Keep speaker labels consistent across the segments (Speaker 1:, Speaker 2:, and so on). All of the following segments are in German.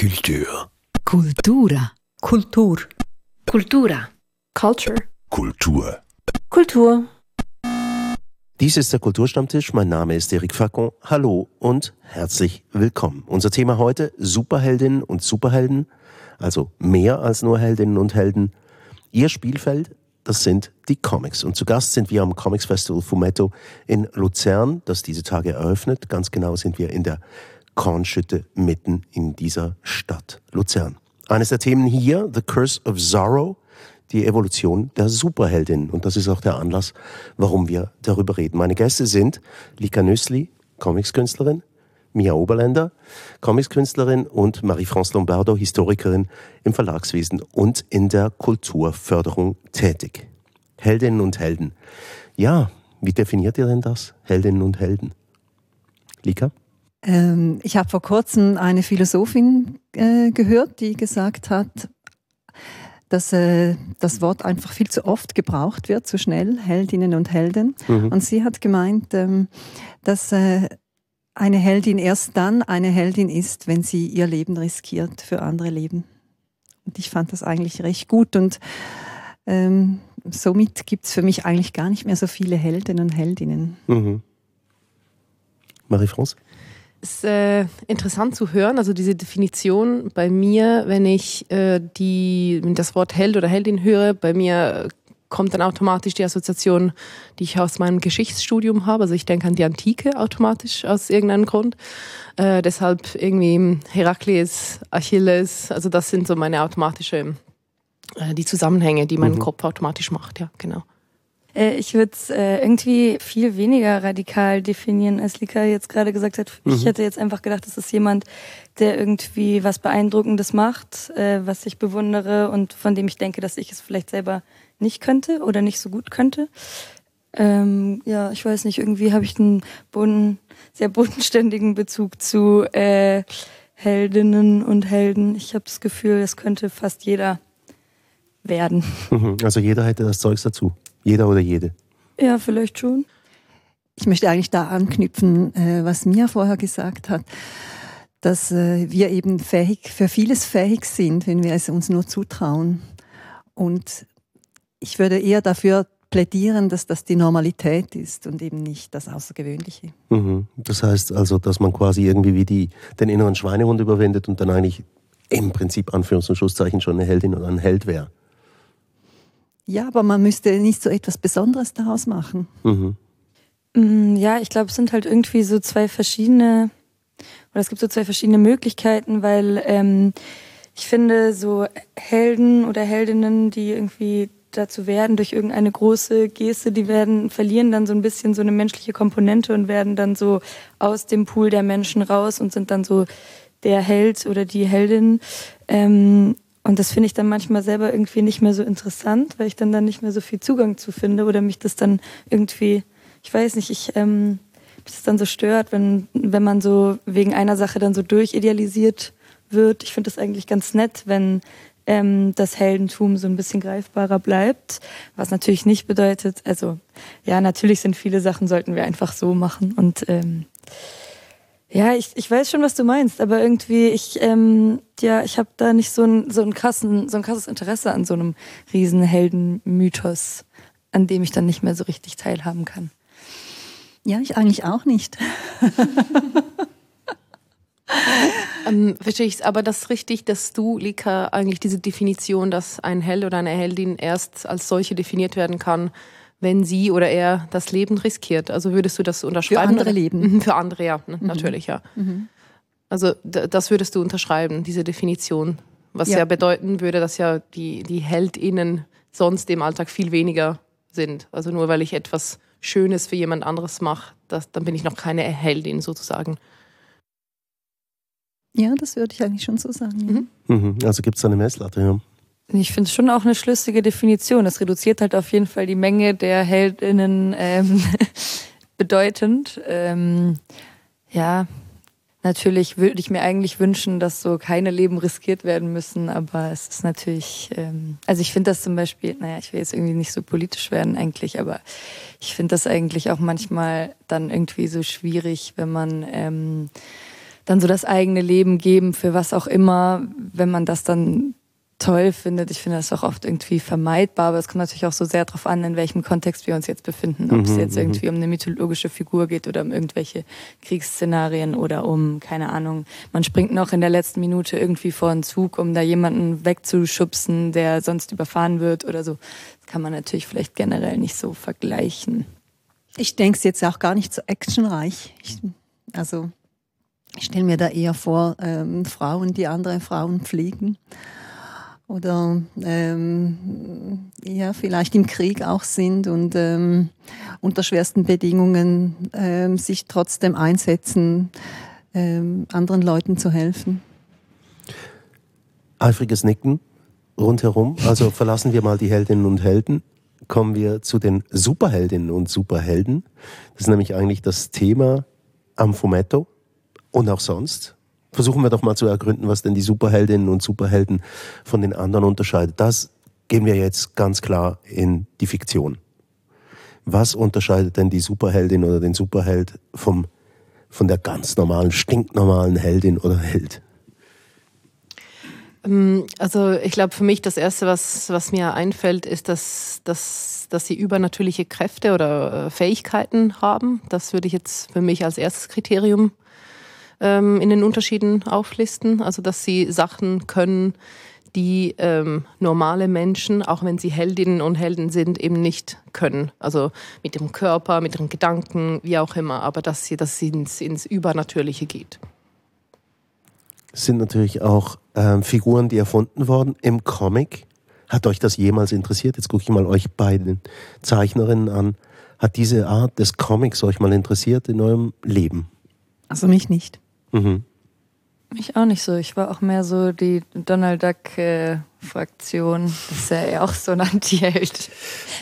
Speaker 1: Kultur.
Speaker 2: Kultura.
Speaker 3: Kultur.
Speaker 4: Kultura.
Speaker 3: Culture.
Speaker 1: Kultur.
Speaker 3: Kultur.
Speaker 5: Dies ist der Kulturstammtisch. Mein Name ist Eric Facon. Hallo und herzlich willkommen. Unser Thema heute Superheldinnen und Superhelden, also mehr als nur Heldinnen und Helden. Ihr Spielfeld, das sind die Comics. Und zu Gast sind wir am Comics Festival Fumetto in Luzern, das diese Tage eröffnet. Ganz genau sind wir in der Kornschütte mitten in dieser Stadt Luzern. Eines der Themen hier, The Curse of Zorro, die Evolution der Superheldin. Und das ist auch der Anlass, warum wir darüber reden. Meine Gäste sind Lika Nüssli, Comicskünstlerin, Mia Oberländer, Comicskünstlerin und Marie-France Lombardo, Historikerin im Verlagswesen und in der Kulturförderung tätig. Heldinnen und Helden. Ja, wie definiert ihr denn das? Heldinnen und Helden? Lika?
Speaker 2: Ähm, ich habe vor kurzem eine Philosophin äh, gehört, die gesagt hat, dass äh, das Wort einfach viel zu oft gebraucht wird, zu schnell, Heldinnen und Helden. Mhm. Und sie hat gemeint, ähm, dass äh, eine Heldin erst dann eine Heldin ist, wenn sie ihr Leben riskiert für andere Leben. Und ich fand das eigentlich recht gut und ähm, somit gibt es für mich eigentlich gar nicht mehr so viele Helden und Heldinnen.
Speaker 5: Mhm. Marie-France?
Speaker 3: Es ist äh, interessant zu hören, also diese Definition bei mir, wenn ich äh, die, das Wort Held oder Heldin höre, bei mir kommt dann automatisch die Assoziation, die ich aus meinem Geschichtsstudium habe. Also ich denke an die Antike automatisch aus irgendeinem Grund. Äh, deshalb irgendwie Herakles, Achilles, also das sind so meine automatische, äh, die Zusammenhänge, die mein mhm. Kopf automatisch macht, ja, genau.
Speaker 4: Äh, ich würde es äh, irgendwie viel weniger radikal definieren, als Lika jetzt gerade gesagt hat. Mhm. Ich hätte jetzt einfach gedacht, das ist jemand, der irgendwie was Beeindruckendes macht, äh, was ich bewundere und von dem ich denke, dass ich es vielleicht selber nicht könnte oder nicht so gut könnte. Ähm, ja, ich weiß nicht, irgendwie habe ich einen boden, sehr bodenständigen Bezug zu äh, Heldinnen und Helden. Ich habe das Gefühl, es könnte fast jeder werden.
Speaker 5: Also jeder hätte das Zeugs dazu. Jeder oder jede.
Speaker 4: Ja, vielleicht schon.
Speaker 2: Ich möchte eigentlich da anknüpfen, äh, was Mia vorher gesagt hat, dass äh, wir eben fähig, für vieles fähig sind, wenn wir es uns nur zutrauen. Und ich würde eher dafür plädieren, dass das die Normalität ist und eben nicht das Außergewöhnliche.
Speaker 5: Mhm. Das heißt also, dass man quasi irgendwie wie die, den inneren Schweinehund überwindet und dann eigentlich im Prinzip Anführungs- und Schlusszeichen schon eine Heldin oder ein Held wäre.
Speaker 2: Ja, aber man müsste nicht so etwas Besonderes daraus machen.
Speaker 5: Mhm.
Speaker 4: Mm, ja, ich glaube, es sind halt irgendwie so zwei verschiedene, oder es gibt so zwei verschiedene Möglichkeiten, weil ähm, ich finde, so Helden oder Heldinnen, die irgendwie dazu werden durch irgendeine große Geste, die werden, verlieren dann so ein bisschen so eine menschliche Komponente und werden dann so aus dem Pool der Menschen raus und sind dann so der Held oder die Heldin. Ähm, und das finde ich dann manchmal selber irgendwie nicht mehr so interessant, weil ich dann dann nicht mehr so viel Zugang zu finde oder mich das dann irgendwie, ich weiß nicht, ich ähm, mich das dann so stört, wenn wenn man so wegen einer Sache dann so durchidealisiert wird. Ich finde das eigentlich ganz nett, wenn ähm, das Heldentum so ein bisschen greifbarer bleibt, was natürlich nicht bedeutet, also ja, natürlich sind viele Sachen sollten wir einfach so machen und ähm, ja, ich, ich weiß schon, was du meinst, aber irgendwie, ich, ähm, ja, ich habe da nicht so ein, so, ein krassen, so ein krasses Interesse an so einem riesen Heldenmythos, an dem ich dann nicht mehr so richtig teilhaben kann.
Speaker 2: Ja, ich eigentlich auch nicht.
Speaker 3: ähm, verstehe ich es, aber das ist richtig, dass du, Lika, eigentlich diese Definition, dass ein Held oder eine Heldin erst als solche definiert werden kann, wenn sie oder er das Leben riskiert. Also würdest du das unterschreiben?
Speaker 2: Für andere Leben.
Speaker 3: Mhm, für andere, ja, ne, mhm. natürlich, ja. Mhm. Also das würdest du unterschreiben, diese Definition. Was ja. ja, bedeuten würde, dass ja die, die HeldInnen sonst im Alltag viel weniger sind. Also nur weil ich etwas Schönes für jemand anderes mache, das, dann bin ich noch keine Heldin sozusagen.
Speaker 2: Ja, das würde ich eigentlich schon so sagen.
Speaker 5: Ja. Mhm. mhm. Also gibt es eine Messlatte, ja.
Speaker 4: Ich finde es schon auch eine schlüssige Definition. Es reduziert halt auf jeden Fall die Menge der Heldinnen ähm, bedeutend. Ähm, ja, natürlich würde ich mir eigentlich wünschen, dass so keine Leben riskiert werden müssen, aber es ist natürlich, ähm, also ich finde das zum Beispiel, naja, ich will jetzt irgendwie nicht so politisch werden eigentlich, aber ich finde das eigentlich auch manchmal dann irgendwie so schwierig, wenn man ähm, dann so das eigene Leben geben für was auch immer, wenn man das dann toll findet. Ich finde das auch oft irgendwie vermeidbar, aber es kommt natürlich auch so sehr darauf an, in welchem Kontext wir uns jetzt befinden. Ob es
Speaker 5: Mhm,
Speaker 4: jetzt
Speaker 5: mhm.
Speaker 4: irgendwie um eine mythologische Figur geht oder um irgendwelche Kriegsszenarien oder um, keine Ahnung, man springt noch in der letzten Minute irgendwie vor einen Zug, um da jemanden wegzuschubsen, der sonst überfahren wird oder so. Das kann man natürlich vielleicht generell nicht so vergleichen.
Speaker 2: Ich denke es jetzt auch gar nicht so actionreich. Ich, also ich stelle mir da eher vor, ähm, Frauen, die andere Frauen pflegen. Oder ähm, ja, vielleicht im Krieg auch sind und ähm, unter schwersten Bedingungen ähm, sich trotzdem einsetzen, ähm, anderen Leuten zu helfen.
Speaker 5: Eifriges Nicken rundherum. Also verlassen wir mal die Heldinnen und Helden. Kommen wir zu den Superheldinnen und Superhelden. Das ist nämlich eigentlich das Thema am Fumetto und auch sonst. Versuchen wir doch mal zu ergründen, was denn die Superheldinnen und Superhelden von den anderen unterscheidet. Das gehen wir jetzt ganz klar in die Fiktion. Was unterscheidet denn die Superheldin oder den Superheld vom, von der ganz normalen, stinknormalen Heldin oder Held?
Speaker 3: Ähm, Also ich glaube, für mich das Erste, was, was mir einfällt, ist, dass, dass, dass sie übernatürliche Kräfte oder äh, Fähigkeiten haben. Das würde ich jetzt für mich als erstes Kriterium ähm, in den Unterschieden auflisten. Also dass sie Sachen können, die ähm, normale Menschen, auch wenn sie Heldinnen und Helden sind, eben nicht können. Also mit dem Körper, mit ihren Gedanken, wie auch immer. Aber dass sie, dass sie ins, ins Übernatürliche geht.
Speaker 5: Es sind natürlich auch ähm, Figuren, die erfunden wurden im Comic. Hat euch das jemals interessiert? Jetzt gucke ich mal euch beiden Zeichnerinnen an. Hat diese Art des Comics euch mal interessiert in eurem Leben?
Speaker 2: Also mich nicht.
Speaker 5: Mhm.
Speaker 4: Mich auch nicht so. Ich war auch mehr so die Donald Duck-Fraktion. das ist ja eher auch so ein Anti-Held.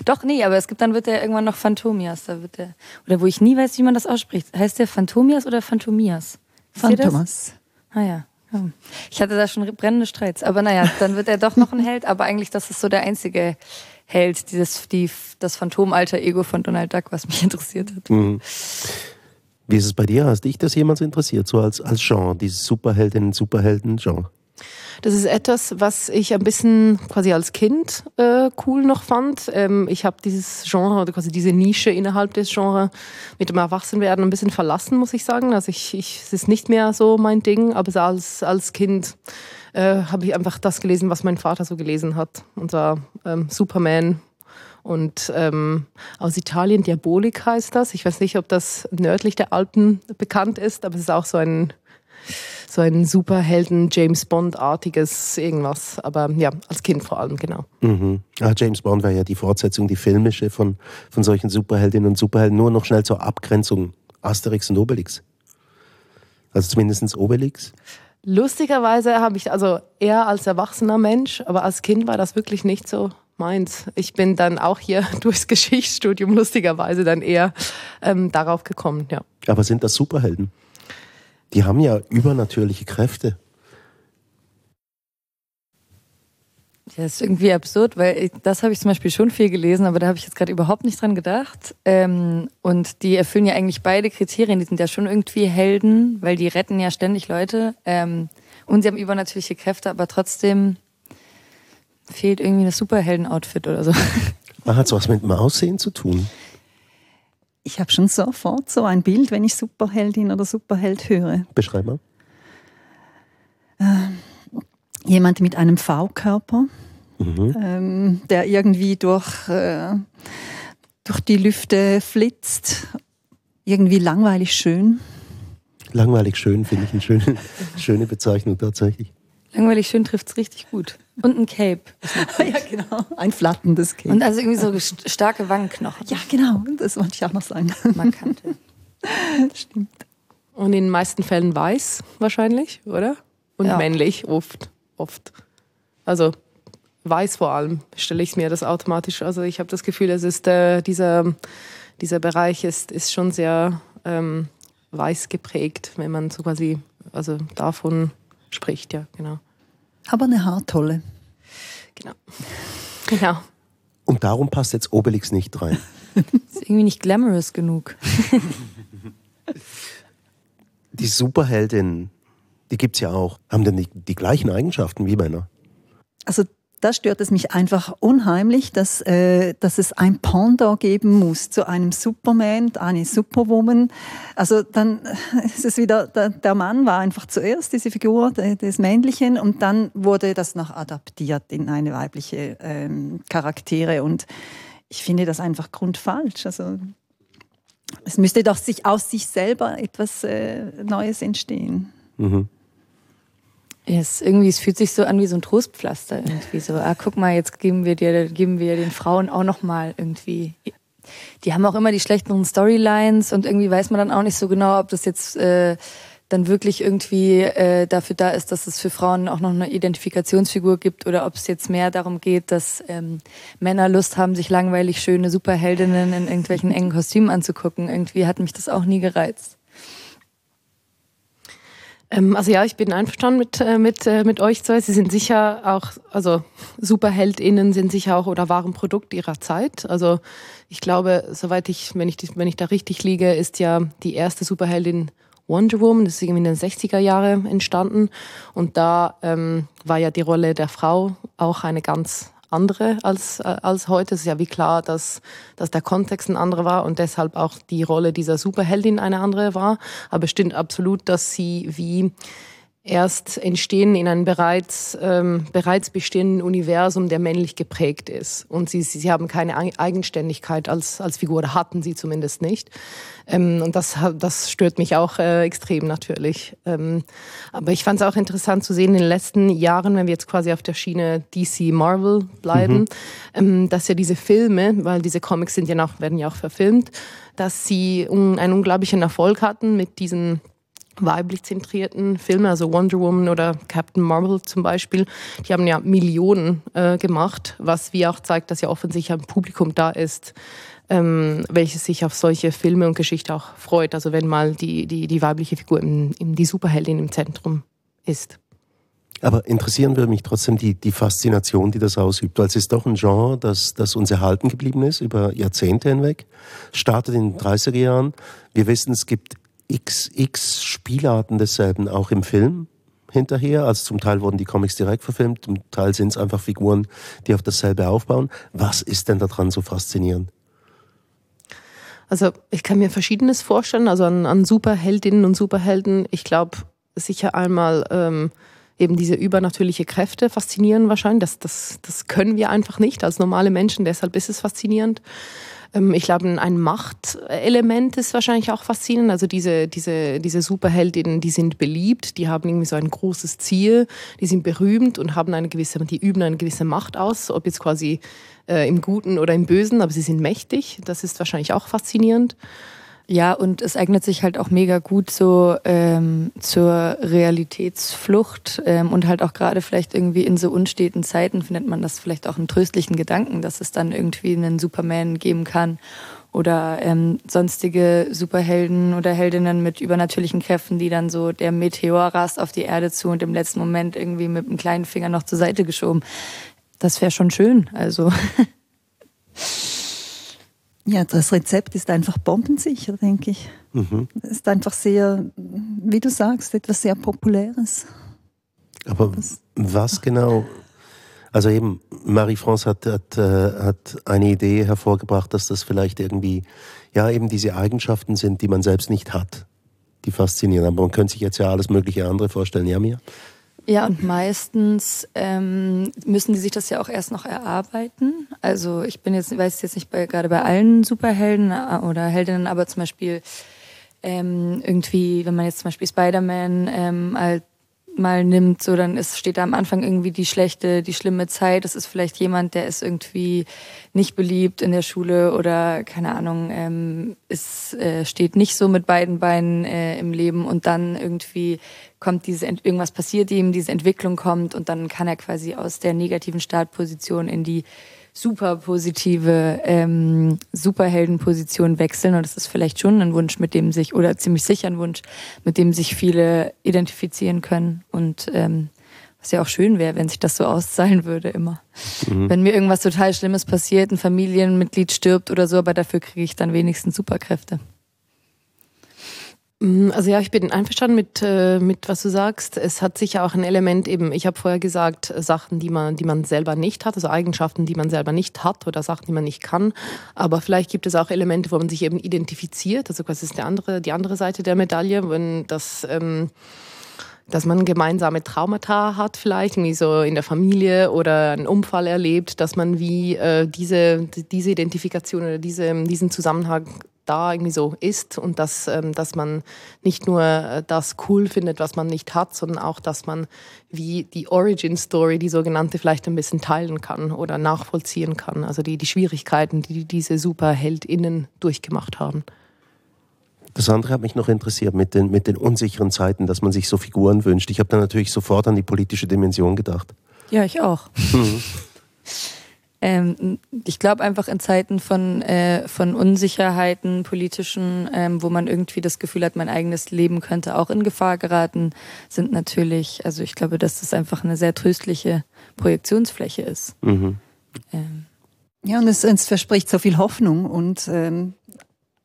Speaker 4: Doch, nee, aber es gibt dann wird der irgendwann noch Phantomias. Da wird der, oder wo ich nie weiß, wie man das ausspricht. Heißt der Phantomias oder Phantomias?
Speaker 2: Phantomas.
Speaker 4: Ah ja. Ich hatte da schon brennende Streits. Aber naja, dann wird er doch noch ein Held. Aber eigentlich, das ist so der einzige Held, dieses, die, das Phantom-Alter-Ego von Donald Duck, was mich interessiert hat.
Speaker 5: Mhm. Wie ist es bei dir? Hast dich das jemals interessiert, so als, als Genre, dieses Superheldinnen, Superhelden-Genre?
Speaker 3: Das ist etwas, was ich ein bisschen quasi als Kind äh, cool noch fand. Ähm, ich habe dieses Genre oder quasi diese Nische innerhalb des Genres mit dem Erwachsenwerden ein bisschen verlassen, muss ich sagen. Also ich, ich, es ist nicht mehr so mein Ding, aber als, als Kind äh, habe ich einfach das gelesen, was mein Vater so gelesen hat. Und zwar ähm, Superman und ähm, aus Italien Diabolik heißt das. Ich weiß nicht, ob das nördlich der Alpen bekannt ist, aber es ist auch so ein so ein Superhelden James Bond artiges irgendwas, aber ja, als Kind vor allem genau.
Speaker 5: Mhm. Ah, James Bond war ja die Fortsetzung, die filmische von, von solchen Superheldinnen und Superhelden. Nur noch schnell zur Abgrenzung. Asterix und Obelix. Also zumindest Obelix.
Speaker 3: Lustigerweise habe ich also eher als erwachsener Mensch, aber als Kind war das wirklich nicht so meins. Ich bin dann auch hier durchs Geschichtsstudium lustigerweise dann eher ähm, darauf gekommen, ja.
Speaker 5: Aber sind das Superhelden? Die haben ja übernatürliche Kräfte.
Speaker 4: Ja, das ist irgendwie absurd, weil ich, das habe ich zum Beispiel schon viel gelesen, aber da habe ich jetzt gerade überhaupt nicht dran gedacht. Ähm, und die erfüllen ja eigentlich beide Kriterien. Die sind ja schon irgendwie Helden, weil die retten ja ständig Leute. Ähm, und sie haben übernatürliche Kräfte, aber trotzdem fehlt irgendwie das Superhelden-Outfit oder so.
Speaker 5: Hat es was mit dem Aussehen zu tun?
Speaker 2: Ich habe schon sofort so ein Bild, wenn ich Superheldin oder Superheld höre.
Speaker 5: Beschreib mal.
Speaker 2: Jemand mit einem V-Körper,
Speaker 5: Mhm.
Speaker 2: ähm, der irgendwie durch, äh, durch die Lüfte flitzt. Irgendwie langweilig schön.
Speaker 5: Langweilig schön, finde ich eine schöne, schöne Bezeichnung tatsächlich.
Speaker 4: Langweilig schön trifft's richtig gut. Und ein Cape.
Speaker 2: ja, genau. Ein flattendes Kind.
Speaker 4: Und also irgendwie so st- starke Wangenknochen.
Speaker 2: ja, genau. Das wollte ich auch noch sagen.
Speaker 4: Markante.
Speaker 2: Stimmt.
Speaker 3: Und in den meisten Fällen weiß wahrscheinlich, oder? Und
Speaker 4: Ja.
Speaker 3: männlich oft, oft. Also weiß vor allem stelle ich mir das automatisch. Also ich habe das Gefühl, es ist äh, dieser dieser Bereich ist ist schon sehr ähm, weiß geprägt, wenn man so quasi also davon spricht, ja genau,
Speaker 2: Aber eine Haartolle.
Speaker 3: genau, genau.
Speaker 5: Und darum passt jetzt Obelix nicht rein.
Speaker 4: Ist irgendwie nicht glamorous genug.
Speaker 5: Die Superheldin Die gibt es ja auch. Haben denn die, die gleichen Eigenschaften wie Männer?
Speaker 2: Also da stört es mich einfach unheimlich, dass, äh, dass es ein Pendant geben muss zu einem Superman, eine Superwoman. Also dann ist es wieder, der, der Mann war einfach zuerst diese Figur des Männlichen und dann wurde das noch adaptiert in eine weibliche ähm, Charaktere und ich finde das einfach grundfalsch. Also es müsste doch sich aus sich selber etwas äh, Neues entstehen. Mhm.
Speaker 4: Es irgendwie, es fühlt sich so an wie so ein Trostpflaster irgendwie so. Ah, guck mal, jetzt geben wir dir, geben wir den Frauen auch noch mal irgendwie. Die haben auch immer die schlechteren Storylines und irgendwie weiß man dann auch nicht so genau, ob das jetzt äh, dann wirklich irgendwie äh, dafür da ist, dass es für Frauen auch noch eine Identifikationsfigur gibt oder ob es jetzt mehr darum geht, dass ähm, Männer Lust haben, sich langweilig schöne Superheldinnen in irgendwelchen engen Kostümen anzugucken. Irgendwie hat mich das auch nie gereizt.
Speaker 3: Ähm, also ja, ich bin einverstanden mit, äh, mit, äh, mit euch zwei. Sie sind sicher auch, also SuperheldInnen sind sicher auch oder waren Produkt ihrer Zeit. Also ich glaube, soweit ich, wenn ich, wenn ich da richtig liege, ist ja die erste Superheldin Wonder Woman, das ist irgendwie in den 60er Jahren entstanden. Und da ähm, war ja die Rolle der Frau auch eine ganz andere als, äh, als heute. Es ist ja wie klar, dass, dass der Kontext ein anderer war und deshalb auch die Rolle dieser Superheldin eine andere war. Aber es stimmt absolut, dass sie wie erst entstehen in einem bereits, ähm, bereits bestehenden Universum, der männlich geprägt ist. Und sie, sie, sie haben keine Eigenständigkeit als, als Figur, oder hatten sie zumindest nicht. Ähm, und das, das stört mich auch äh, extrem natürlich. Ähm, aber ich fand es auch interessant zu sehen in den letzten Jahren, wenn wir jetzt quasi auf der Schiene DC Marvel bleiben, mhm. ähm, dass ja diese Filme, weil diese Comics sind ja noch, werden ja auch verfilmt, dass sie un, einen unglaublichen Erfolg hatten mit diesen weiblich zentrierten Filme, also Wonder Woman oder Captain Marvel zum Beispiel, die haben ja Millionen äh, gemacht, was wie auch zeigt, dass ja offensichtlich ein Publikum da ist, ähm, welches sich auf solche Filme und Geschichte auch freut. Also wenn mal die, die, die weibliche Figur, im, im, die Superheldin im Zentrum ist.
Speaker 5: Aber interessieren würde mich trotzdem die, die Faszination, die das ausübt, weil es ist doch ein Genre, das, das uns erhalten geblieben ist über Jahrzehnte hinweg. Startet in den 30er Jahren. Wir wissen, es gibt xx Spielarten desselben auch im Film hinterher. Also zum Teil wurden die Comics direkt verfilmt, zum Teil sind es einfach Figuren, die auf dasselbe aufbauen. Was ist denn daran so faszinierend?
Speaker 3: Also ich kann mir Verschiedenes vorstellen, also an, an Superheldinnen und Superhelden. Ich glaube sicher einmal ähm, eben diese übernatürliche Kräfte faszinieren wahrscheinlich. Das, das, das können wir einfach nicht als normale Menschen, deshalb ist es faszinierend. Ähm, ich glaube, ein Machtelement ist wahrscheinlich auch faszinierend. Also diese, diese, diese Superheldinnen, die sind beliebt, die haben irgendwie so ein großes Ziel, die sind berühmt und haben eine gewisse, die üben eine gewisse Macht aus, ob jetzt quasi äh, im Guten oder im Bösen, aber sie sind mächtig. Das ist wahrscheinlich auch faszinierend.
Speaker 4: Ja, und es eignet sich halt auch mega gut so ähm, zur Realitätsflucht ähm, und halt auch gerade vielleicht irgendwie in so unsteten Zeiten findet man das vielleicht auch einen tröstlichen Gedanken, dass es dann irgendwie einen Superman geben kann oder ähm, sonstige Superhelden oder Heldinnen mit übernatürlichen Kräften, die dann so der Meteor rast auf die Erde zu und im letzten Moment irgendwie mit einem kleinen Finger noch zur Seite geschoben. Das wäre schon schön, also.
Speaker 2: Ja, das Rezept ist einfach bombensicher, denke ich. Mhm. Es ist einfach sehr, wie du sagst, etwas sehr Populäres.
Speaker 5: Aber das was genau? Also eben, Marie-France hat, hat, äh, hat eine Idee hervorgebracht, dass das vielleicht irgendwie, ja, eben diese Eigenschaften sind, die man selbst nicht hat, die faszinieren. Aber man könnte sich jetzt ja alles mögliche andere vorstellen. Ja, mir?
Speaker 4: Ja, und meistens ähm, müssen die sich das ja auch erst noch erarbeiten. Also ich bin jetzt, weiß jetzt nicht bei, gerade bei allen Superhelden äh, oder Heldinnen, aber zum Beispiel ähm, irgendwie, wenn man jetzt zum Beispiel Spider-Man ähm, als mal nimmt, so dann ist, steht da am Anfang irgendwie die schlechte, die schlimme Zeit. Das ist vielleicht jemand, der ist irgendwie nicht beliebt in der Schule oder keine Ahnung, ähm, ist, äh, steht nicht so mit beiden Beinen äh, im Leben und dann irgendwie kommt diese irgendwas passiert ihm, diese Entwicklung kommt und dann kann er quasi aus der negativen Startposition in die super positive ähm, Superheldenposition wechseln. Und das ist vielleicht schon ein Wunsch, mit dem sich, oder ziemlich sicher ein Wunsch, mit dem sich viele identifizieren können. Und ähm, was ja auch schön wäre, wenn sich das so auszahlen würde immer. Mhm. Wenn mir irgendwas total Schlimmes passiert, ein Familienmitglied stirbt oder so, aber dafür kriege ich dann wenigstens Superkräfte.
Speaker 3: Mm, also ja, ich bin einverstanden mit, äh, mit was du sagst. Es hat sicher auch ein Element eben, ich habe vorher gesagt, Sachen, die man, die man selber nicht hat, also Eigenschaften, die man selber nicht hat oder Sachen, die man nicht kann. Aber vielleicht gibt es auch Elemente, wo man sich eben identifiziert. Also was ist der andere, die andere Seite der Medaille, wenn das ähm, dass man gemeinsame Traumata hat, vielleicht irgendwie so in der Familie oder einen Unfall erlebt, dass man wie äh, diese, diese Identifikation oder diese, diesen Zusammenhang da irgendwie so ist und dass, ähm, dass man nicht nur äh, das cool findet, was man nicht hat, sondern auch, dass man wie die Origin Story, die sogenannte, vielleicht ein bisschen teilen kann oder nachvollziehen kann. Also die, die Schwierigkeiten, die diese SuperheldInnen durchgemacht haben.
Speaker 5: Das andere hat mich noch interessiert mit den, mit den unsicheren Zeiten, dass man sich so Figuren wünscht. Ich habe da natürlich sofort an die politische Dimension gedacht.
Speaker 4: Ja, ich auch. Ähm, ich glaube einfach in Zeiten von, äh, von Unsicherheiten, politischen, ähm, wo man irgendwie das Gefühl hat, mein eigenes Leben könnte auch in Gefahr geraten, sind natürlich, also ich glaube, dass das einfach eine sehr tröstliche Projektionsfläche ist. Mhm.
Speaker 2: Ähm. Ja, und es, es, verspricht so viel Hoffnung und ähm,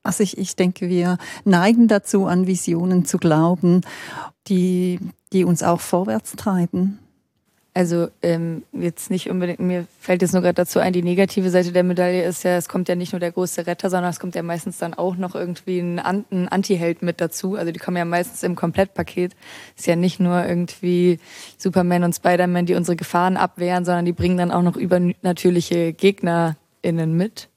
Speaker 2: also ich, ich denke, wir neigen dazu, an Visionen zu glauben, die, die uns auch vorwärts treiben.
Speaker 4: Also ähm, jetzt nicht unbedingt, mir fällt jetzt nur gerade dazu ein, die negative Seite der Medaille ist ja, es kommt ja nicht nur der große Retter, sondern es kommt ja meistens dann auch noch irgendwie ein, ein Anti-Held mit dazu. Also die kommen ja meistens im Komplettpaket. Ist ja nicht nur irgendwie Superman und Spider-Man, die unsere Gefahren abwehren, sondern die bringen dann auch noch übernatürliche GegnerInnen mit.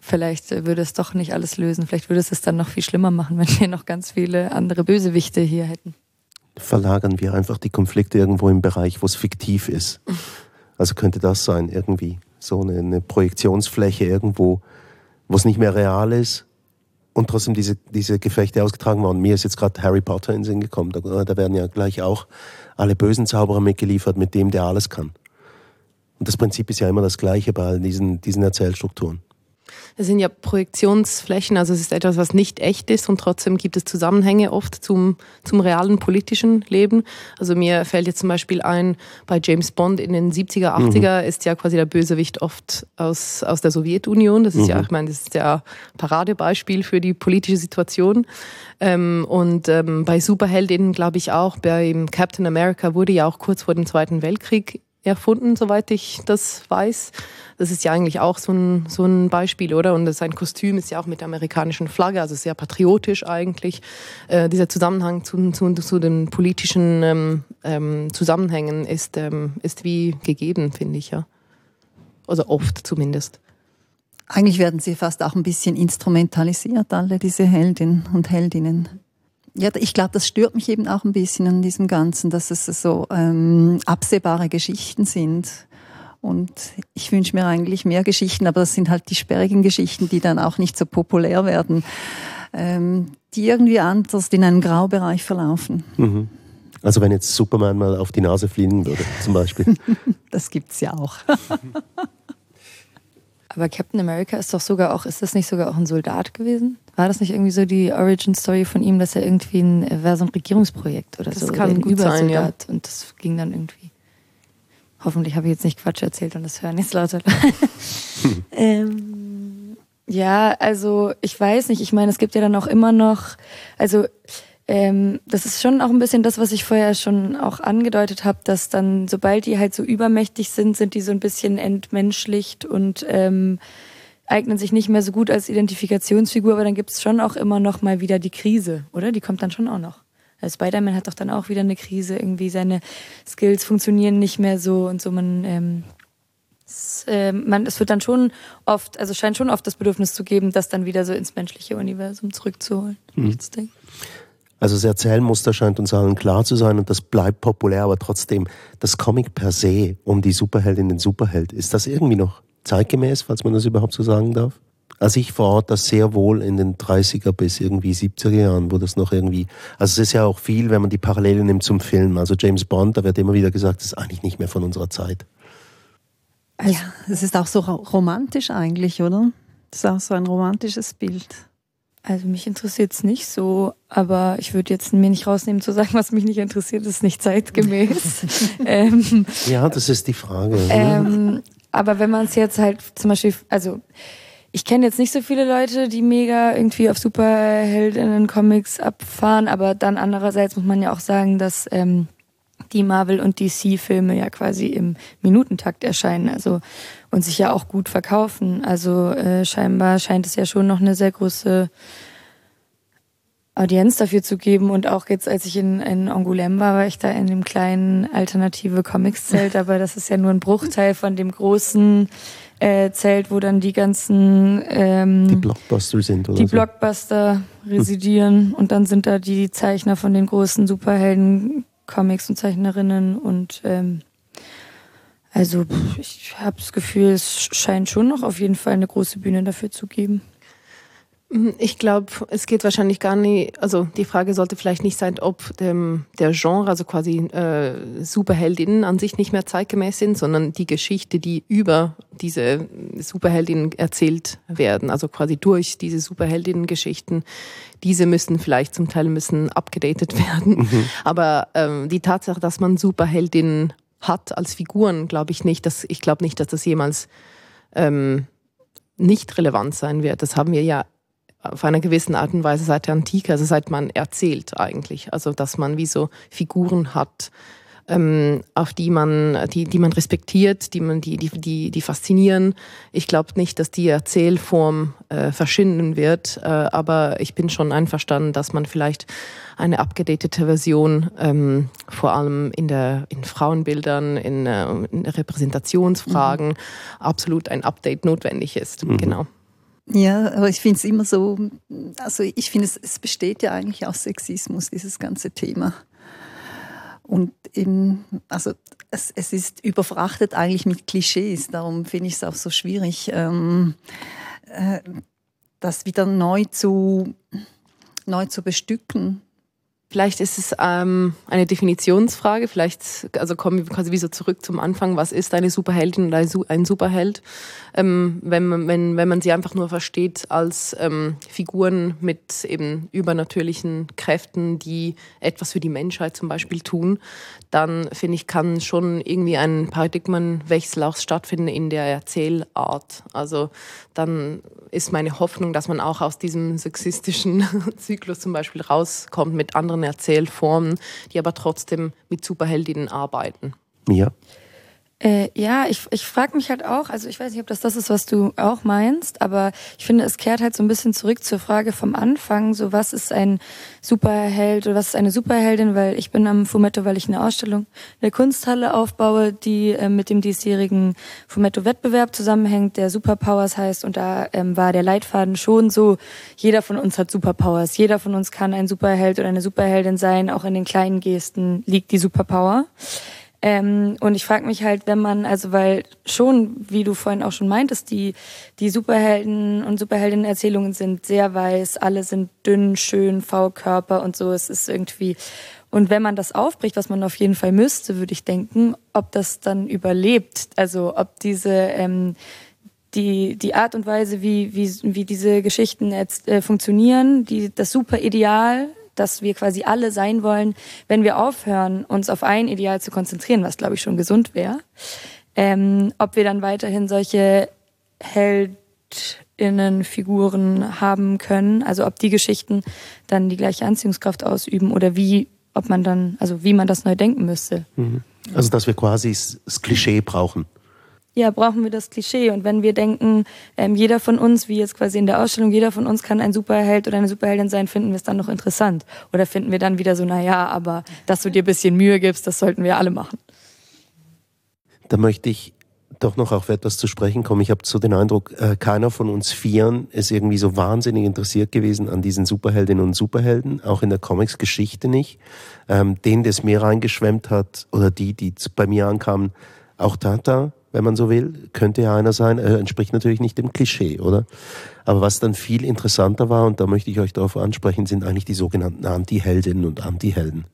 Speaker 4: Vielleicht würde es doch nicht alles lösen. Vielleicht würde es es dann noch viel schlimmer machen, wenn wir noch ganz viele andere Bösewichte hier hätten
Speaker 5: verlagern wir einfach die Konflikte irgendwo im Bereich, wo es fiktiv ist. Also könnte das sein, irgendwie so eine, eine Projektionsfläche irgendwo, wo es nicht mehr real ist und trotzdem diese, diese Gefechte ausgetragen worden. Mir ist jetzt gerade Harry Potter in den Sinn gekommen. Da, da werden ja gleich auch alle bösen Zauberer mitgeliefert, mit dem der alles kann. Und das Prinzip ist ja immer das gleiche bei all diesen, diesen Erzählstrukturen.
Speaker 3: Es sind ja Projektionsflächen, also es ist etwas, was nicht echt ist und trotzdem gibt es Zusammenhänge oft zum, zum realen politischen Leben. Also mir fällt jetzt zum Beispiel ein, bei James Bond in den 70er, 80er mhm. ist ja quasi der Bösewicht oft aus, aus der Sowjetunion. Das ist mhm. ja, ich meine, das ist ja Paradebeispiel für die politische Situation. Ähm, und ähm, bei Superheldinnen glaube ich auch, bei Captain America wurde ja auch kurz vor dem Zweiten Weltkrieg erfunden, soweit ich das weiß. Das ist ja eigentlich auch so ein, so ein Beispiel, oder? Und sein Kostüm ist ja auch mit der amerikanischen Flagge, also sehr patriotisch eigentlich. Äh, dieser Zusammenhang zu, zu, zu den politischen ähm, ähm, Zusammenhängen ist, ähm, ist wie gegeben, finde ich, ja. Also oft zumindest.
Speaker 2: Eigentlich werden sie fast auch ein bisschen instrumentalisiert, alle diese Heldinnen und Heldinnen. Ja, ich glaube, das stört mich eben auch ein bisschen an diesem Ganzen, dass es so ähm, absehbare Geschichten sind. Und ich wünsche mir eigentlich mehr Geschichten, aber das sind halt die sperrigen Geschichten, die dann auch nicht so populär werden, ähm, die irgendwie anders in einem Graubereich verlaufen.
Speaker 5: Mhm. Also wenn jetzt Superman mal auf die Nase fliegen würde, zum Beispiel.
Speaker 2: das gibt's ja auch.
Speaker 4: Aber Captain America ist doch sogar auch, ist das nicht sogar auch ein Soldat gewesen? War das nicht irgendwie so die Origin Story von ihm, dass er irgendwie ein, war so ein Regierungsprojekt oder
Speaker 3: das
Speaker 4: so?
Speaker 3: Das kann oder gut sein, ja.
Speaker 4: Und das ging dann irgendwie. Hoffentlich habe ich jetzt nicht Quatsch erzählt und das hören jetzt lauter. ähm, ja, also ich weiß nicht. Ich meine, es gibt ja dann auch immer noch, also ähm, das ist schon auch ein bisschen das, was ich vorher schon auch angedeutet habe, dass dann, sobald die halt so übermächtig sind, sind die so ein bisschen entmenschlicht und ähm, eignen sich nicht mehr so gut als Identifikationsfigur, aber dann gibt es schon auch immer noch mal wieder die Krise, oder? Die kommt dann schon auch noch. Also Spider-Man hat doch dann auch wieder eine Krise, irgendwie seine Skills funktionieren nicht mehr so und so. Man, ähm, es, äh, man, es wird dann schon oft, also scheint schon oft das Bedürfnis zu geben, das dann wieder so ins menschliche Universum zurückzuholen. Mhm.
Speaker 5: Also das Erzählmuster scheint uns allen klar zu sein und das bleibt populär, aber trotzdem, das Comic per se um die Superheldin, den Superheld, ist das irgendwie noch zeitgemäß, falls man das überhaupt so sagen darf? Also ich verorte das sehr wohl in den 30er bis irgendwie 70er Jahren, wo das noch irgendwie, also es ist ja auch viel, wenn man die Parallele nimmt zum Film. Also James Bond, da wird immer wieder gesagt, das ist eigentlich nicht mehr von unserer Zeit.
Speaker 2: Also, ja, es ist auch so romantisch eigentlich, oder? Das ist auch so ein romantisches Bild.
Speaker 4: Also mich interessiert es nicht so, aber ich würde jetzt mir nicht rausnehmen zu sagen, was mich nicht interessiert, ist nicht zeitgemäß.
Speaker 5: ähm, ja, das ist die Frage.
Speaker 4: Ähm, aber wenn man es jetzt halt zum Beispiel, also ich kenne jetzt nicht so viele Leute, die mega irgendwie auf Superheldinnen-Comics abfahren, aber dann andererseits muss man ja auch sagen, dass ähm, die Marvel- und DC-Filme ja quasi im Minutentakt erscheinen, also und sich ja auch gut verkaufen. Also äh, scheinbar scheint es ja schon noch eine sehr große Audienz dafür zu geben. Und auch jetzt, als ich in, in Angoulême war, war ich da in dem kleinen alternative Comics-Zelt, aber das ist ja nur ein Bruchteil von dem großen äh, Zelt, wo dann die ganzen ähm,
Speaker 5: die Blockbuster sind oder
Speaker 4: die
Speaker 5: so.
Speaker 4: Blockbuster residieren hm. und dann sind da die Zeichner von den großen Superhelden Comics und Zeichnerinnen und ähm, also ich habe das Gefühl, es scheint schon noch auf jeden Fall eine große Bühne dafür zu geben.
Speaker 3: Mhm, ich glaube, es geht wahrscheinlich gar nicht, also die Frage sollte vielleicht nicht sein, ob dem, der Genre, also quasi äh, Superheldinnen an sich nicht mehr zeitgemäß sind, sondern die Geschichte, die über diese Superheldinnen erzählt werden, also quasi durch diese Superheldinnen-Geschichten, diese müssen vielleicht zum Teil müssen abgedatet werden. Mhm. Aber ähm, die Tatsache, dass man Superheldinnen hat als Figuren, glaube ich nicht, dass ich glaube nicht, dass das jemals ähm, nicht relevant sein wird. Das haben wir ja auf einer gewissen Art und Weise seit der Antike, also seit man erzählt eigentlich. Also dass man wie so Figuren hat, ähm, auf die man, die, die man respektiert, die man, die, die, die, die faszinieren. Ich glaube nicht, dass die Erzählform äh, verschwinden wird, äh, aber ich bin schon einverstanden, dass man vielleicht eine abgedatete Version, ähm, vor allem in der in Frauenbildern, in, äh, in Repräsentationsfragen, mhm. absolut ein Update notwendig ist. Mhm. Genau.
Speaker 2: Ja, aber ich finde es immer so, also ich finde es, es besteht ja eigentlich aus Sexismus, dieses ganze Thema. Und eben, also es, es ist überfrachtet eigentlich mit Klischees, darum finde ich es auch so schwierig, ähm, äh, das wieder neu zu, neu zu bestücken.
Speaker 3: Vielleicht ist es ähm, eine Definitionsfrage. Vielleicht, also kommen wir quasi wieder zurück zum Anfang. Was ist eine Superheldin oder ein Superheld? Ähm, wenn, man, wenn, wenn man sie einfach nur versteht als ähm, Figuren mit eben übernatürlichen Kräften, die etwas für die Menschheit zum Beispiel tun, dann finde ich, kann schon irgendwie ein Paradigmenwechsel auch stattfinden in der Erzählart. Also dann ist meine Hoffnung, dass man auch aus diesem sexistischen Zyklus zum Beispiel rauskommt mit anderen Erzählformen, die aber trotzdem mit Superheldinnen arbeiten.
Speaker 5: Ja.
Speaker 4: Äh, ja, ich, ich frage mich halt auch, also ich weiß nicht, ob das das ist, was du auch meinst, aber ich finde, es kehrt halt so ein bisschen zurück zur Frage vom Anfang, so was ist ein Superheld oder was ist eine Superheldin, weil ich bin am Fumetto, weil ich eine Ausstellung in der Kunsthalle aufbaue, die äh, mit dem diesjährigen Fumetto-Wettbewerb zusammenhängt, der Superpowers heißt und da ähm, war der Leitfaden schon so, jeder von uns hat Superpowers, jeder von uns kann ein Superheld oder eine Superheldin sein, auch in den kleinen Gesten liegt die Superpower. Ähm, und ich frage mich halt, wenn man, also weil schon, wie du vorhin auch schon meintest, die, die Superhelden und Superheldinnen-Erzählungen sind sehr weiß, alle sind dünn, schön, V-Körper und so. Es ist irgendwie. Und wenn man das aufbricht, was man auf jeden Fall müsste, würde ich denken, ob das dann überlebt. Also ob diese ähm, die, die Art und Weise, wie, wie, wie diese Geschichten jetzt, äh, funktionieren, die, das super Ideal dass wir quasi alle sein wollen, wenn wir aufhören, uns auf ein Ideal zu konzentrieren, was glaube ich schon gesund wäre. Ähm, ob wir dann weiterhin solche Heldinnenfiguren haben können, also ob die Geschichten dann die gleiche Anziehungskraft ausüben oder wie, ob man dann, also wie man das neu denken müsste.
Speaker 5: Mhm. Also dass wir quasi das Klischee brauchen
Speaker 4: ja, brauchen wir das Klischee. Und wenn wir denken, ähm, jeder von uns, wie jetzt quasi in der Ausstellung, jeder von uns kann ein Superheld oder eine Superheldin sein, finden wir es dann noch interessant? Oder finden wir dann wieder so, naja, aber dass du dir ein bisschen Mühe gibst, das sollten wir alle machen?
Speaker 5: Da möchte ich doch noch auf etwas zu sprechen kommen. Ich habe so den Eindruck, äh, keiner von uns Vieren ist irgendwie so wahnsinnig interessiert gewesen an diesen Superheldinnen und Superhelden, auch in der Comics-Geschichte nicht. Ähm, den, der es mir reingeschwemmt hat, oder die, die bei mir ankamen, auch Tata, wenn man so will, könnte ja einer sein, er entspricht natürlich nicht dem Klischee, oder? Aber was dann viel interessanter war, und da möchte ich euch darauf ansprechen, sind eigentlich die sogenannten Anti-Heldinnen und Anti-Helden.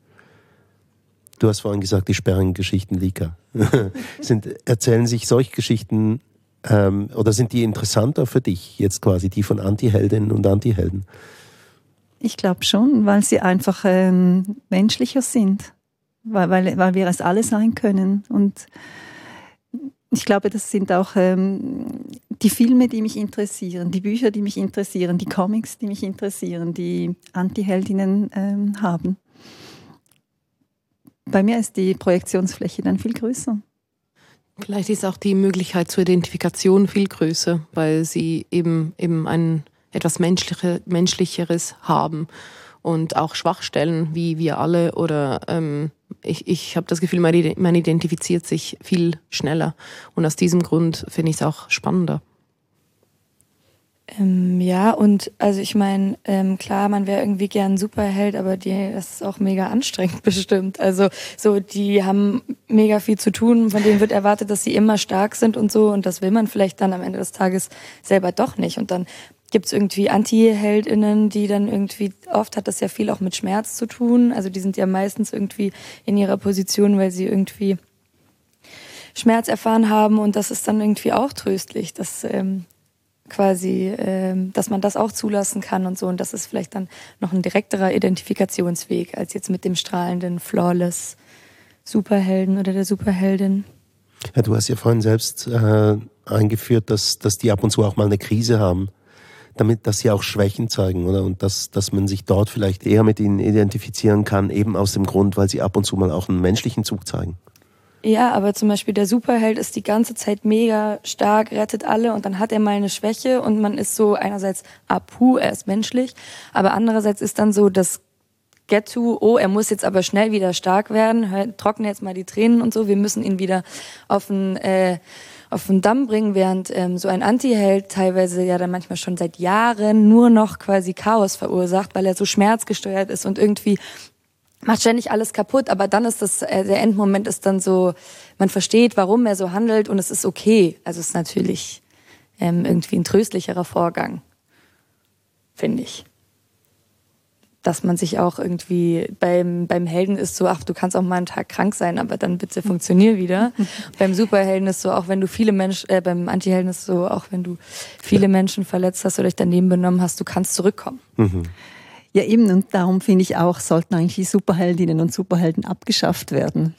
Speaker 5: Du hast vorhin gesagt, die sperrigen Geschichten Lika. sind, erzählen sich solche Geschichten ähm, oder sind die interessanter für dich jetzt quasi, die von Anti-Heldinnen und Anti-Helden?
Speaker 2: Ich glaube schon, weil sie einfach ähm, menschlicher sind, weil, weil, weil wir es alle sein können und ich glaube, das sind auch ähm, die Filme, die mich interessieren, die Bücher, die mich interessieren, die Comics, die mich interessieren, die Anti-Heldinnen ähm, haben. Bei mir ist die Projektionsfläche dann viel größer.
Speaker 3: Vielleicht ist auch die Möglichkeit zur Identifikation viel größer, weil sie eben, eben ein etwas Menschliche, Menschlicheres haben und auch Schwachstellen, wie wir alle. Oder ähm, ich, ich habe das Gefühl, man, identifiziert sich viel schneller. Und aus diesem Grund finde ich es auch spannender.
Speaker 4: Ähm, ja, und also ich meine, ähm, klar, man wäre irgendwie gern Superheld, aber die, das ist auch mega anstrengend bestimmt. Also so, die haben mega viel zu tun, von denen wird erwartet, dass sie immer stark sind und so, und das will man vielleicht dann am Ende des Tages selber doch nicht. Und dann gibt es irgendwie Anti-HeldInnen, die dann irgendwie, oft hat das ja viel auch mit Schmerz zu tun. Also die sind ja meistens irgendwie in ihrer Position, weil sie irgendwie Schmerz erfahren haben und das ist dann irgendwie auch tröstlich, dass ähm, quasi, ähm, dass man das auch zulassen kann und so. Und das ist vielleicht dann noch ein direkterer Identifikationsweg als jetzt mit dem strahlenden, flawless Superhelden oder der Superheldin.
Speaker 5: Ja, du hast ja vorhin selbst äh, eingeführt, dass, dass die ab und zu auch mal eine Krise haben damit, dass sie auch Schwächen zeigen, oder? Und dass, dass man sich dort vielleicht eher mit ihnen identifizieren kann, eben aus dem Grund, weil sie ab und zu mal auch einen menschlichen Zug zeigen.
Speaker 4: Ja, aber zum Beispiel der Superheld ist die ganze Zeit mega stark, rettet alle und dann hat er mal eine Schwäche und man ist so einerseits, ah puh, er ist menschlich, aber andererseits ist dann so das Get to, oh, er muss jetzt aber schnell wieder stark werden, trockne jetzt mal die Tränen und so, wir müssen ihn wieder auf ein... Äh, auf den Damm bringen, während ähm, so ein Anti-Held teilweise ja dann manchmal schon seit Jahren nur noch quasi Chaos verursacht, weil er so schmerzgesteuert ist und irgendwie macht ständig alles kaputt, aber dann ist das, äh, der Endmoment ist dann so, man versteht, warum er so handelt und es ist okay. Also es ist natürlich ähm, irgendwie ein tröstlicherer Vorgang, finde ich dass man sich auch irgendwie beim, beim Helden ist so, ach, du kannst auch mal einen Tag krank sein, aber dann bitte funktionier wieder. beim Superhelden ist so, auch wenn du viele Menschen, äh, beim Antihelden ist so, auch wenn du viele Menschen verletzt hast oder dich daneben benommen hast, du kannst zurückkommen. Mhm.
Speaker 2: Ja, eben, und darum finde ich auch, sollten eigentlich die Superheldinnen und Superhelden abgeschafft werden.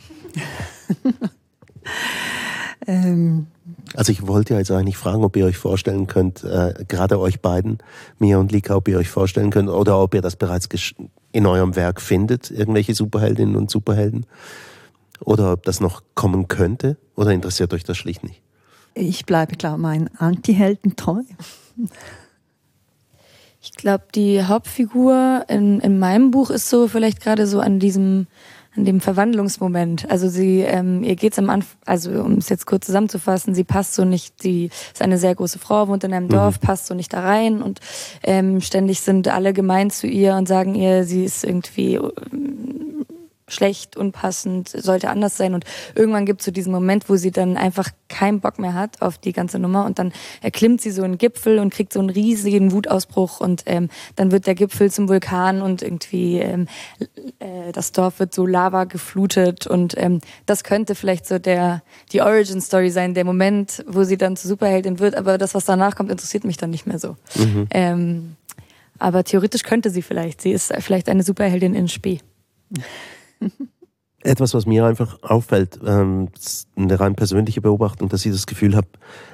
Speaker 5: ähm, also ich wollte ja jetzt eigentlich fragen, ob ihr euch vorstellen könnt, äh, gerade euch beiden, mir und Lika, ob ihr euch vorstellen könnt oder ob ihr das bereits in eurem Werk findet, irgendwelche Superheldinnen und Superhelden. Oder ob das noch kommen könnte oder interessiert euch das schlicht nicht?
Speaker 2: Ich bleibe, glaube ich, meinen Anti-Helden treu.
Speaker 4: Ich glaube, die Hauptfigur in, in meinem Buch ist so vielleicht gerade so an diesem in dem Verwandlungsmoment. Also sie, ähm, ihr geht's am Anfang, also um es jetzt kurz zusammenzufassen, sie passt so nicht, sie ist eine sehr große Frau, wohnt in einem Dorf, mhm. passt so nicht da rein und ähm, ständig sind alle gemein zu ihr und sagen ihr, sie ist irgendwie ähm, schlecht, unpassend, sollte anders sein. Und irgendwann gibt es so diesen Moment, wo sie dann einfach keinen Bock mehr hat auf die ganze Nummer und dann erklimmt sie so einen Gipfel und kriegt so einen riesigen Wutausbruch und ähm, dann wird der Gipfel zum Vulkan und irgendwie ähm, äh, das Dorf wird so Lava geflutet und ähm, das könnte vielleicht so der die Origin Story sein, der Moment, wo sie dann zur Superheldin wird. Aber das, was danach kommt, interessiert mich dann nicht mehr so. Mhm. Ähm, aber theoretisch könnte sie vielleicht. Sie ist vielleicht eine Superheldin in Spee.
Speaker 5: Etwas, was mir einfach auffällt, ähm, eine rein persönliche Beobachtung, dass ich das Gefühl habe,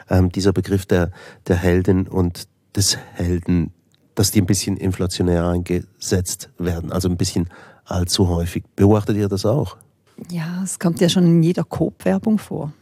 Speaker 5: ähm, dieser Begriff der, der Heldin und des Helden, dass die ein bisschen inflationär eingesetzt werden, also ein bisschen allzu häufig. Beobachtet ihr das auch?
Speaker 2: Ja, es kommt ja schon in jeder Coop-Werbung vor.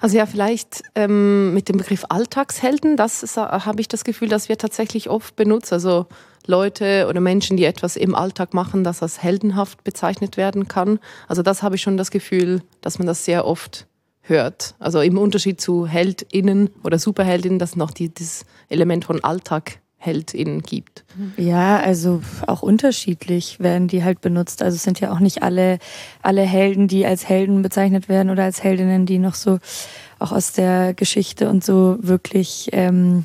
Speaker 3: Also ja, vielleicht ähm, mit dem Begriff Alltagshelden, das habe ich das Gefühl, dass wir tatsächlich oft benutzen. Also Leute oder Menschen, die etwas im Alltag machen, das als heldenhaft bezeichnet werden kann. Also das habe ich schon das Gefühl, dass man das sehr oft hört. Also im Unterschied zu HeldInnen oder Superheldinnen, dass noch die, das Element von Alltag HeldInnen gibt.
Speaker 4: Ja, also auch unterschiedlich werden die halt benutzt. Also es sind ja auch nicht alle, alle Helden, die als Helden bezeichnet werden oder als Heldinnen, die noch so auch aus der Geschichte und so wirklich ähm,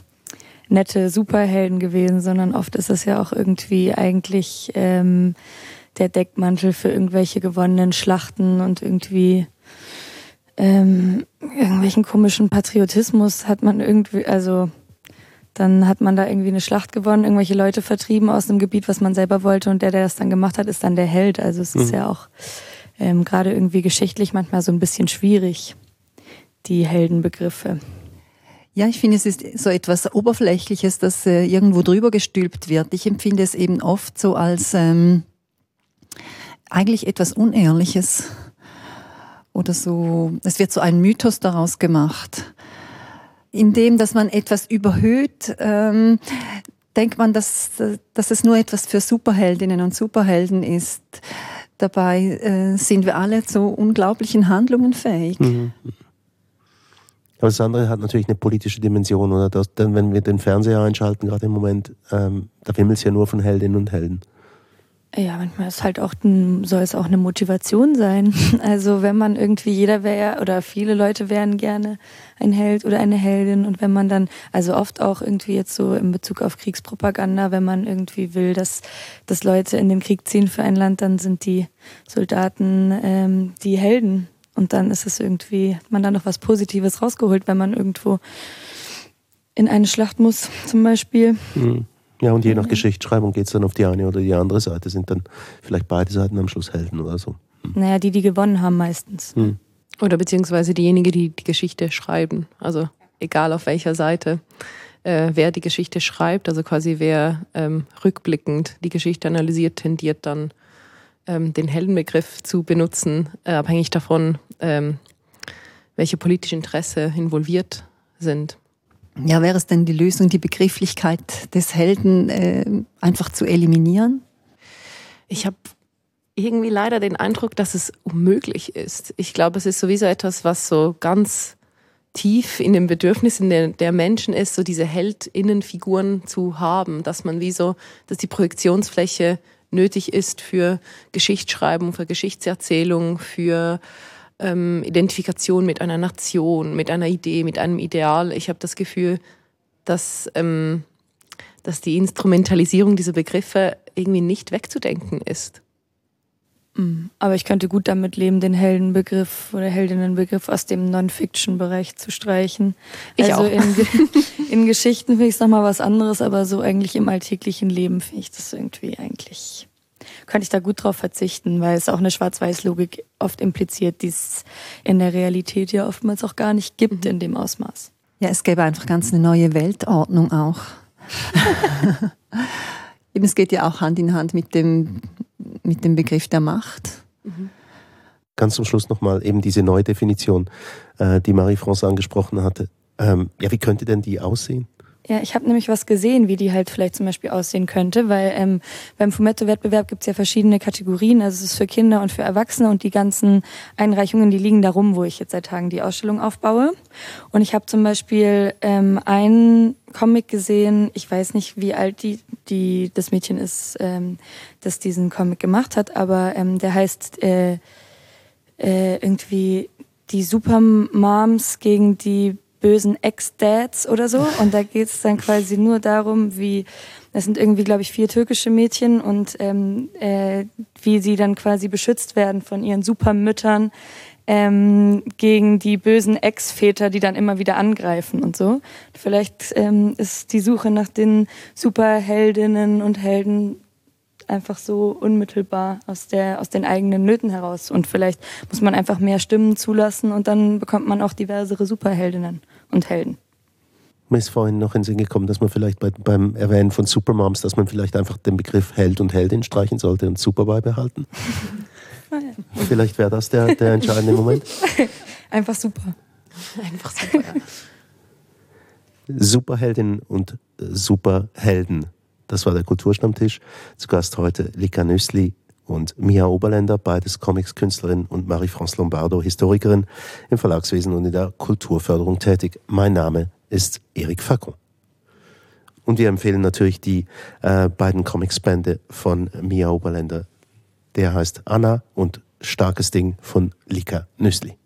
Speaker 4: nette Superhelden gewesen, sondern oft ist es ja auch irgendwie eigentlich ähm, der Deckmantel für irgendwelche gewonnenen Schlachten und irgendwie ähm, irgendwelchen komischen Patriotismus hat man irgendwie, also dann hat man da irgendwie eine Schlacht gewonnen, irgendwelche Leute vertrieben aus einem Gebiet, was man selber wollte und der, der das dann gemacht hat, ist dann der Held. Also es ist mhm. ja auch ähm, gerade irgendwie geschichtlich manchmal so ein bisschen schwierig, die Heldenbegriffe.
Speaker 2: Ja, ich finde, es ist so etwas Oberflächliches, das äh, irgendwo drüber gestülpt wird. Ich empfinde es eben oft so als ähm, eigentlich etwas Unehrliches oder so. Es wird so ein Mythos daraus gemacht, indem, dass man etwas überhöht. Ähm, denkt man, dass, dass es nur etwas für Superheldinnen und Superhelden ist. Dabei äh, sind wir alle zu unglaublichen Handlungen fähig. Mhm.
Speaker 5: Aber das andere hat natürlich eine politische Dimension, oder? Das, denn wenn wir den Fernseher einschalten, gerade im Moment, ähm, da wimmelt es ja nur von Heldinnen und Helden.
Speaker 4: Ja, manchmal ist halt auch soll es auch eine Motivation sein. Also wenn man irgendwie jeder wäre oder viele Leute wären gerne ein Held oder eine Heldin und wenn man dann also oft auch irgendwie jetzt so in Bezug auf Kriegspropaganda, wenn man irgendwie will, dass dass Leute in den Krieg ziehen für ein Land, dann sind die Soldaten ähm, die Helden und dann ist es irgendwie hat man da noch was Positives rausgeholt, wenn man irgendwo in eine Schlacht muss zum Beispiel. Mhm.
Speaker 5: Ja, und je nach Geschichtsschreibung geht es dann auf die eine oder die andere Seite. Sind dann vielleicht beide Seiten am Schluss Helden oder so.
Speaker 4: Hm. Naja, die, die gewonnen haben meistens. Hm.
Speaker 3: Oder beziehungsweise diejenigen, die die Geschichte schreiben. Also egal auf welcher Seite. Äh, wer die Geschichte schreibt, also quasi wer ähm, rückblickend die Geschichte analysiert, tendiert dann ähm, den Heldenbegriff zu benutzen, äh, abhängig davon, ähm, welche politische Interesse involviert sind.
Speaker 2: Ja, wäre es denn die Lösung, die Begrifflichkeit des Helden äh, einfach zu eliminieren?
Speaker 3: Ich habe irgendwie leider den Eindruck, dass es unmöglich ist. Ich glaube, es ist sowieso etwas, was so ganz tief in den Bedürfnissen der, der Menschen ist, so diese Heldinnenfiguren zu haben, dass man wie so, dass die Projektionsfläche nötig ist für Geschichtsschreibung, für Geschichtserzählung, für ähm, Identifikation mit einer Nation, mit einer Idee, mit einem Ideal. Ich habe das Gefühl, dass, ähm, dass die Instrumentalisierung dieser Begriffe irgendwie nicht wegzudenken ist.
Speaker 4: Mm, aber ich könnte gut damit leben, den Heldenbegriff oder Heldinnenbegriff aus dem Non-Fiction-Bereich zu streichen.
Speaker 3: Ich also auch.
Speaker 4: In, in Geschichten finde ich es nochmal was anderes, aber so eigentlich im alltäglichen Leben finde ich das irgendwie eigentlich könnte ich da gut drauf verzichten, weil es auch eine Schwarz-Weiß-Logik oft impliziert, die es in der Realität ja oftmals auch gar nicht gibt mhm. in dem Ausmaß.
Speaker 2: Ja, es gäbe einfach ganz eine neue Weltordnung auch. Eben, es geht ja auch Hand in Hand mit dem, mit dem Begriff der Macht. Mhm.
Speaker 5: Ganz zum Schluss nochmal eben diese neue Definition, äh, die Marie-France angesprochen hatte. Ähm, ja, wie könnte denn die aussehen?
Speaker 4: Ja, ich habe nämlich was gesehen, wie die halt vielleicht zum Beispiel aussehen könnte, weil ähm, beim Fumetto-Wettbewerb gibt's ja verschiedene Kategorien, also es ist für Kinder und für Erwachsene und die ganzen Einreichungen, die liegen da rum, wo ich jetzt seit Tagen die Ausstellung aufbaue. Und ich habe zum Beispiel ähm, einen Comic gesehen, ich weiß nicht, wie alt die, die das Mädchen ist, ähm, das diesen Comic gemacht hat, aber ähm, der heißt äh, äh, irgendwie die Supermoms gegen die bösen Ex-Dads oder so. Und da geht es dann quasi nur darum, wie, das sind irgendwie, glaube ich, vier türkische Mädchen und ähm, äh, wie sie dann quasi beschützt werden von ihren Supermüttern ähm, gegen die bösen Ex-Väter, die dann immer wieder angreifen und so. Vielleicht ähm, ist die Suche nach den Superheldinnen und Helden einfach so unmittelbar aus, der, aus den eigenen Nöten heraus. Und vielleicht muss man einfach mehr Stimmen zulassen und dann bekommt man auch diversere Superheldinnen und Helden.
Speaker 5: Mir ist vorhin noch in den Sinn gekommen, dass man vielleicht bei, beim Erwähnen von Supermoms, dass man vielleicht einfach den Begriff Held und Heldin streichen sollte und Super beibehalten. Ah, vielleicht wäre das der, der entscheidende Moment.
Speaker 4: Einfach super.
Speaker 3: Einfach super, ja.
Speaker 5: Superheldin und Superhelden. Das war der Kulturstammtisch. Zu Gast heute Lika Nüssli, und Mia Oberländer, beides Comics-Künstlerin und Marie-France Lombardo, Historikerin im Verlagswesen und in der Kulturförderung tätig. Mein Name ist Erik Facon. Und wir empfehlen natürlich die äh, beiden Comics-Bände von Mia Oberländer. Der heißt Anna und Starkes Ding von Lika Nüssli.